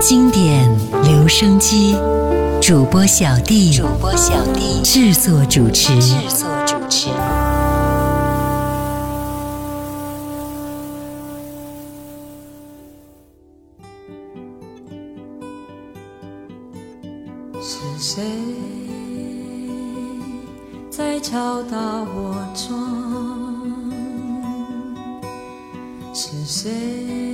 经典留声机，主播小弟，主播小弟制作主持，制作主持。是谁在敲打我窗？是谁？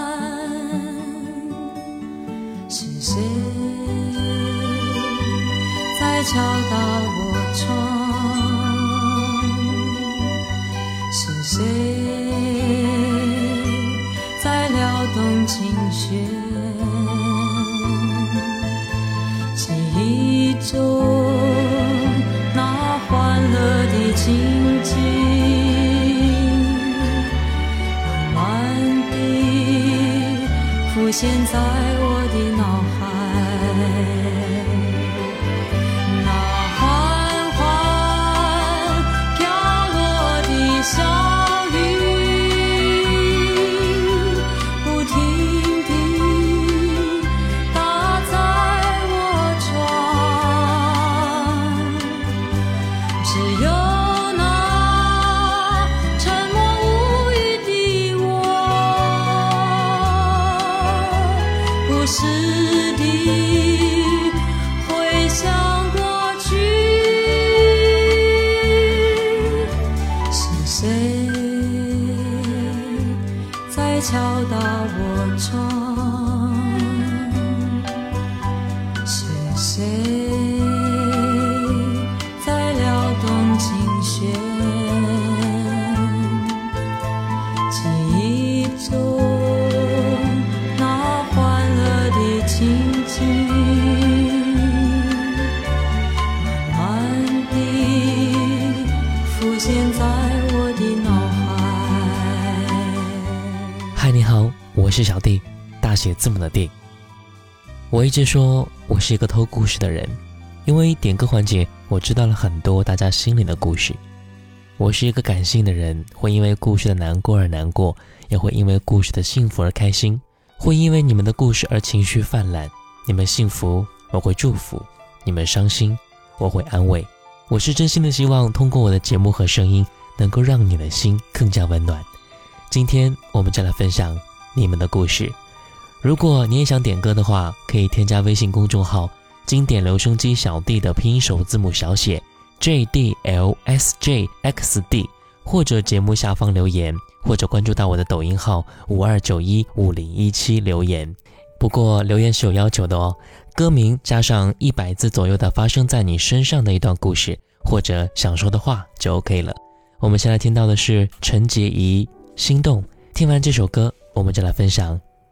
记慢慢地浮现在我的脑海。我一直说我是一个偷故事的人，因为点歌环节，我知道了很多大家心里的故事。我是一个感性的人，会因为故事的难过而难过，也会因为故事的幸福而开心，会因为你们的故事而情绪泛滥。你们幸福，我会祝福；你们伤心，我会安慰。我是真心的，希望通过我的节目和声音，能够让你的心更加温暖。今天，我们就来分享你们的故事。如果你也想点歌的话，可以添加微信公众号“经典留声机小弟”的拼音首字母小写 j d l s j x d，或者节目下方留言，或者关注到我的抖音号五二九一五零一七留言。不过留言是有要求的哦，歌名加上一百字左右的发生在你身上的一段故事或者想说的话就 OK 了。我们先来听到的是陈洁仪《心动》，听完这首歌，我们就来分享。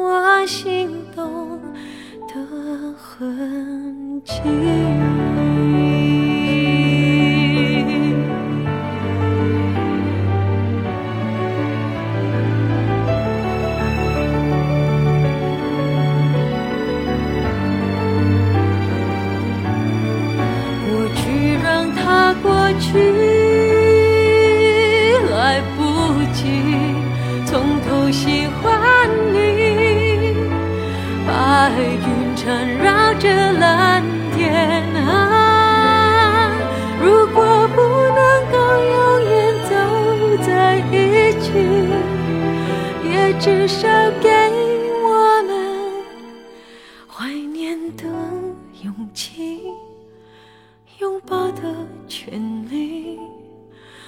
我心动的痕迹。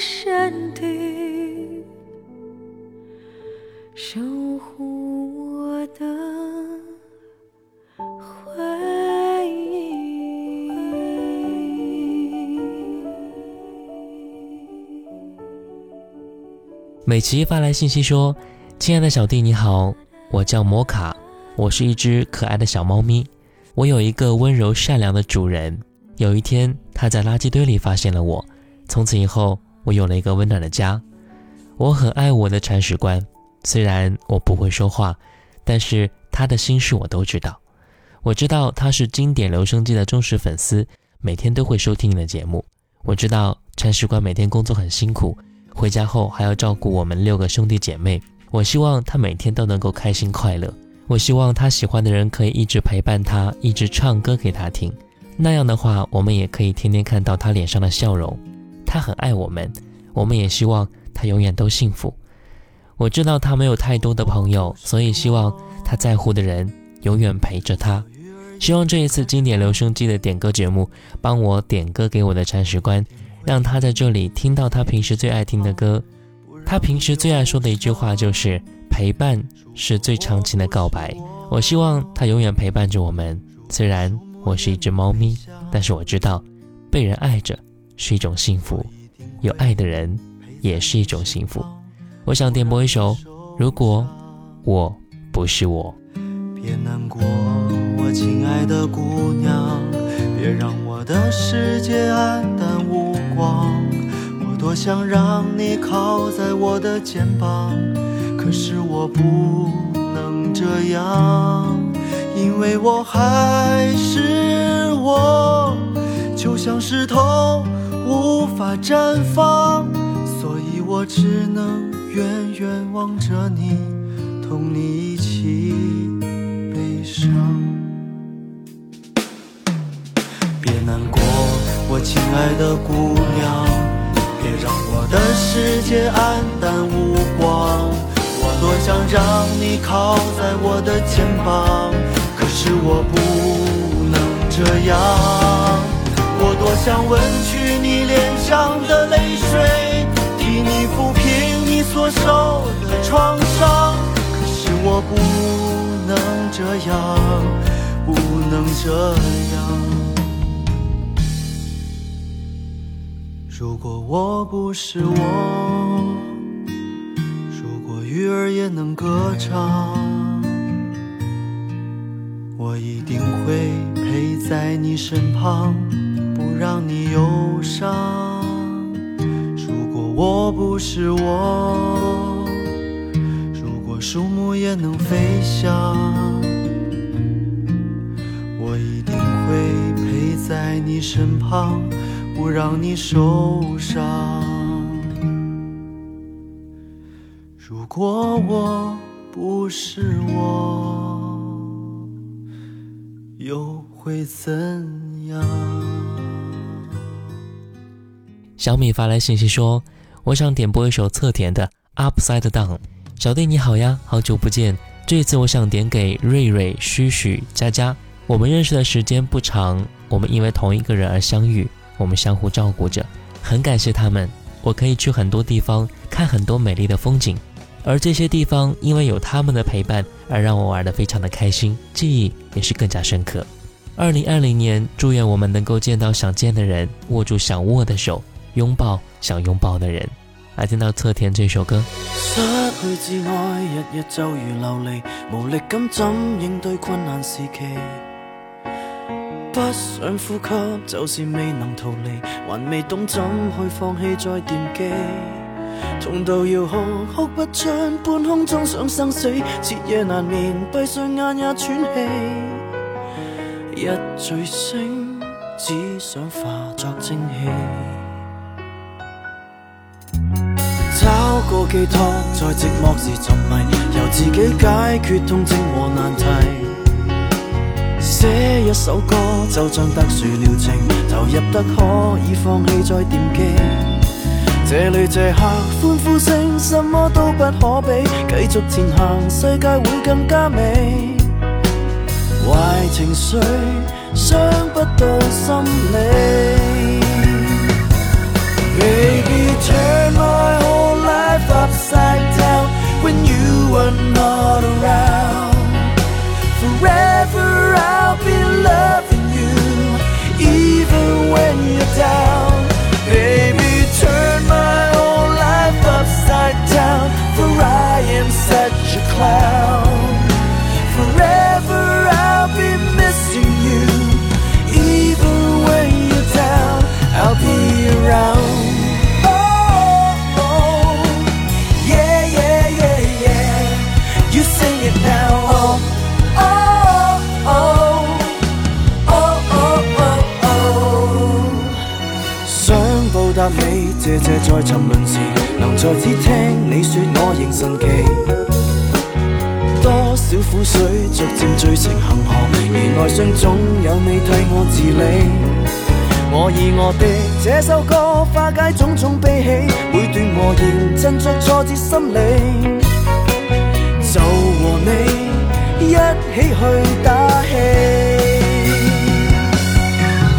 山顶守护我的回忆。美琪发来信息说：“亲爱的小弟，你好，我叫摩卡，我是一只可爱的小猫咪，我有一个温柔善良的主人。有一天，他在垃圾堆里发现了我，从此以后。”我有了一个温暖的家，我很爱我的铲屎官。虽然我不会说话，但是他的心事我都知道。我知道他是经典留声机的忠实粉丝，每天都会收听你的节目。我知道铲屎官每天工作很辛苦，回家后还要照顾我们六个兄弟姐妹。我希望他每天都能够开心快乐。我希望他喜欢的人可以一直陪伴他，一直唱歌给他听。那样的话，我们也可以天天看到他脸上的笑容。他很爱我们，我们也希望他永远都幸福。我知道他没有太多的朋友，所以希望他在乎的人永远陪着他。希望这一次经典留声机的点歌节目，帮我点歌给我的铲屎官，让他在这里听到他平时最爱听的歌。他平时最爱说的一句话就是“陪伴是最长情的告白”。我希望他永远陪伴着我们。虽然我是一只猫咪，但是我知道，被人爱着。是一种幸福，有爱的人也是一种幸福。我想点播一首《如果我不是我》。别难过，我亲爱的姑娘，别让我的世界黯淡无光。我多想让你靠在我的肩膀，可是我不能这样，因为我还是我，就像是头。无法绽放，所以我只能远远望着你，同你一起悲伤。别难过，我亲爱的姑娘，别让我的世界黯淡无光。我多想让你靠在我的肩膀，可是我不能这样。我多想问暖。上的泪水替你抚平你所受的创伤，可是我不能这样，不能这样。如果我不是我，如果鱼儿也能歌唱，我一定会陪在你身旁，不让你忧伤。我不是我。如果树木也能飞翔，我一定会陪在你身旁，不让你受伤。如果我不是我，又会怎样？小米发来信息说。我想点播一首侧田的《Upside Down》。小弟你好呀，好久不见。这次我想点给瑞瑞、嘘嘘、佳佳。我们认识的时间不长，我们因为同一个人而相遇，我们相互照顾着，很感谢他们。我可以去很多地方看很多美丽的风景，而这些地方因为有他们的陪伴而让我玩得非常的开心，记忆也是更加深刻。二零二零年，祝愿我们能够见到想见的人，握住想握的手。拥抱想拥抱的人来听到侧田这首歌失去至爱日日就如流离无力咁怎应对困难时期不想呼吸就是未能逃离还未懂怎去放弃再惦记重度要控哭不出半空中想生死彻夜难眠闭上眼也喘气一醉星只想化作蒸汽个寄托在寂寞时沉迷，由自己解决痛症和难题。写一首歌，就像特殊疗程，投入得可以放弃再惦记。这里这刻欢呼声，什么都不可比，继续前行，世界会更加美。坏情绪伤不到心理。upside down when you are not. 谢谢在沉沦时能再次听你说，我仍神奇。多少苦水逐渐聚成恒河，而内心总有你替我治理。我以我的这首歌化解种种悲喜，每段和弦振作挫折心理。就和你一起去打气。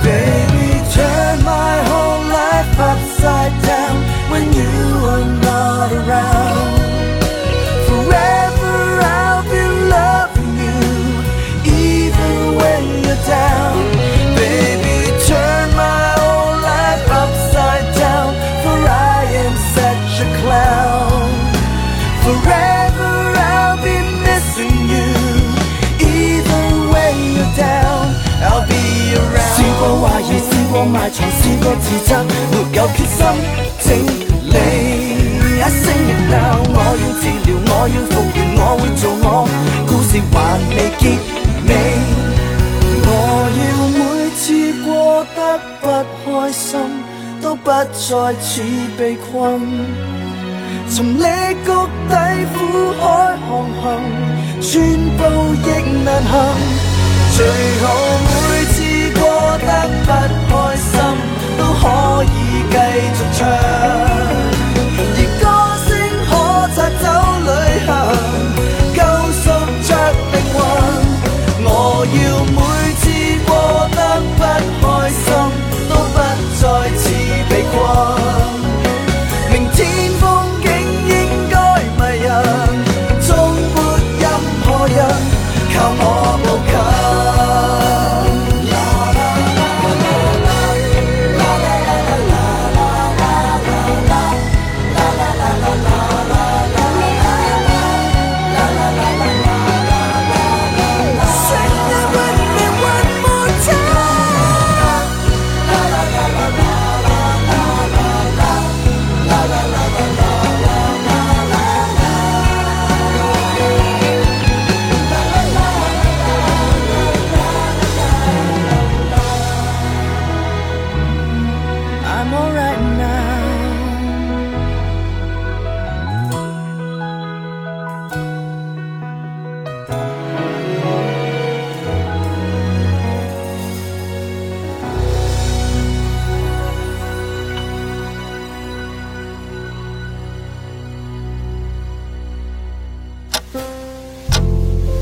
Baby my turn whole life upside when you are not around. 我埋藏是个自责，没有决心整理一声热闹。我要治疗，我要复原，我会做我。故事还未结尾，我要每次过得不开心，都不再似被困。从你谷底苦海航行，寸步亦难行，最后每。不开心都可以继续唱。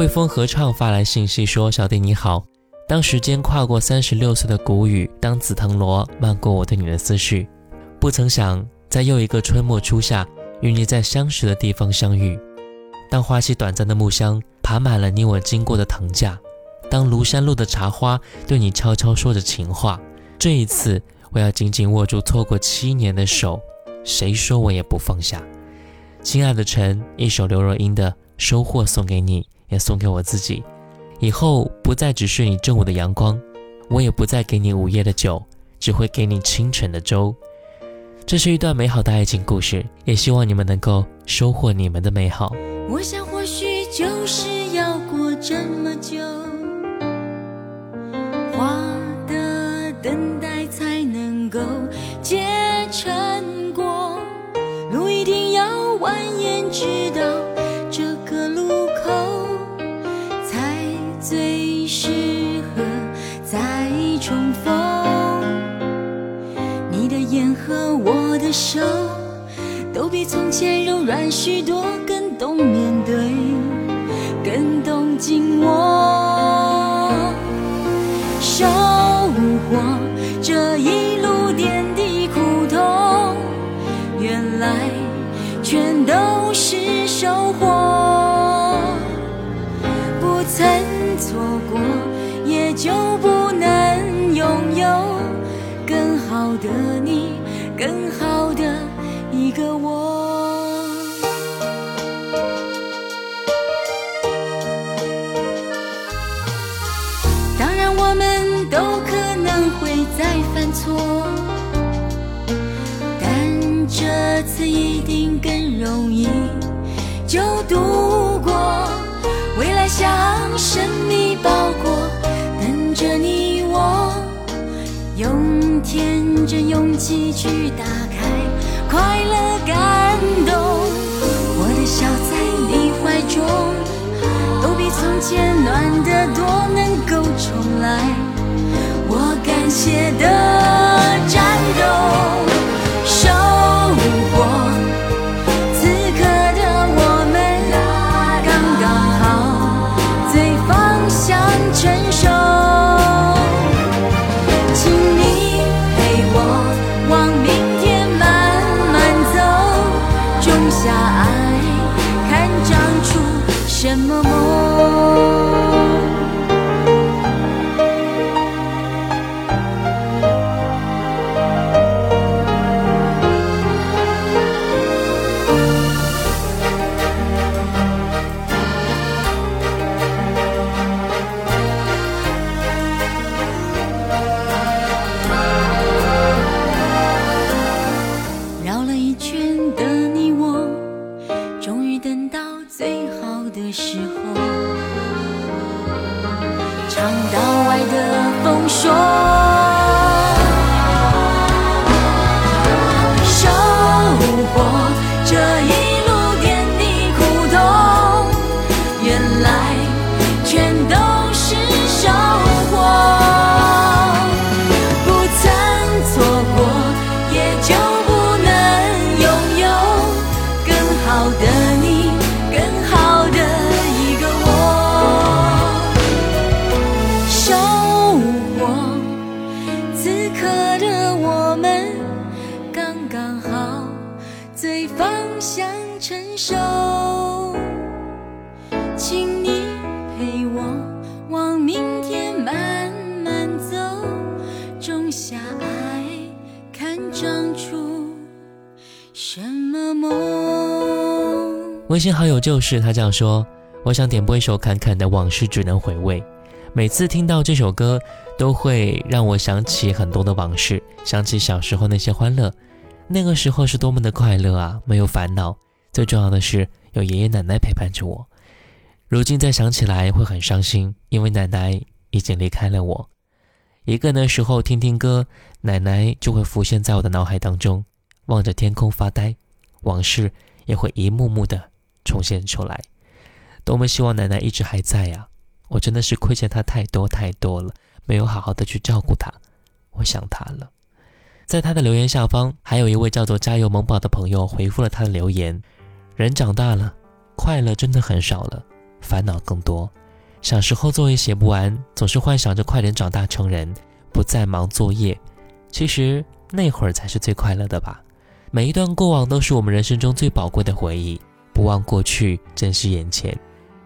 汇丰合唱发来信息说：“小弟你好，当时间跨过三十六岁的谷雨，当紫藤萝漫过我对你的思绪，不曾想在又一个春末初夏，与你在相识的地方相遇。当花期短暂的木香爬满了你我经过的藤架，当庐山路的茶花对你悄悄说着情话，这一次我要紧紧握住错过七年的手，谁说我也不放下。”亲爱的陈，一首刘若英的《收获》送给你。也送给我自己，以后不再只是你正午的阳光，我也不再给你午夜的酒，只会给你清晨的粥。这是一段美好的爱情故事，也希望你们能够收获你们的美好。我想，或许就是要过这么久。手都比从前柔软许多，更懂面对，更懂紧握。收获这一路点滴苦痛，原来全都是收获，不曾错过，也就不。错，但这次一定更容易就度过。未来像神秘包裹，等着你我用天真勇气去打开。快乐感动，我的笑在你怀中都比从前暖得多，能够重来，我感谢的。请你陪我往明天慢慢走，种下爱，看长出什么梦。微信好友就是他这样说，我想点播一首侃侃的往事只能回味。每次听到这首歌，都会让我想起很多的往事，想起小时候那些欢乐。那个时候是多么的快乐啊，没有烦恼，最重要的是有爷爷奶奶陪伴着我。如今再想起来会很伤心，因为奶奶已经离开了我。一个的时候听听歌，奶奶就会浮现在我的脑海当中，望着天空发呆，往事也会一幕幕的重现出来。多么希望奶奶一直还在啊！我真的是亏欠她太多太多了，没有好好的去照顾她，我想她了。在他的留言下方，还有一位叫做“加油萌宝”的朋友回复了他的留言：“人长大了，快乐真的很少了，烦恼更多。小时候作业写不完，总是幻想着快点长大成人，不再忙作业。其实那会儿才是最快乐的吧？每一段过往都是我们人生中最宝贵的回忆。不忘过去，珍惜眼前。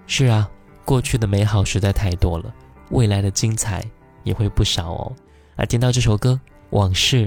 是啊，过去的美好实在太多了，未来的精彩也会不少哦。而听到这首歌《往事》。”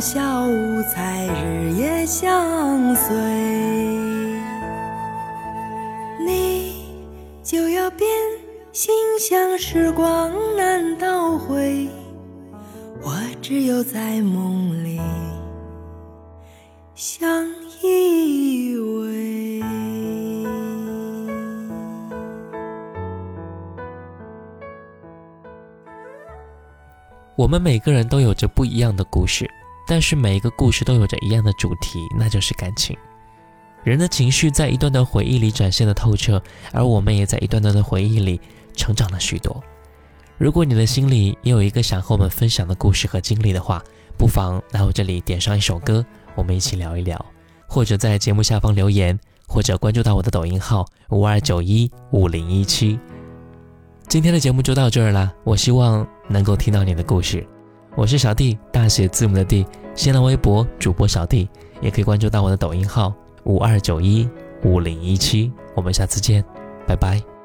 小五彩日夜相随你就要变心像时光难倒回我只有在梦里相依偎我们每个人都有着不一样的故事但是每一个故事都有着一样的主题，那就是感情。人的情绪在一段段回忆里展现的透彻，而我们也在一段段的回忆里成长了许多。如果你的心里也有一个想和我们分享的故事和经历的话，不妨来我这里点上一首歌，我们一起聊一聊，或者在节目下方留言，或者关注到我的抖音号五二九一五零一七。今天的节目就到这儿了，我希望能够听到你的故事。我是小弟，大写字母的弟，新浪微博主播小弟，也可以关注到我的抖音号五二九一五零一七，我们下次见，拜拜。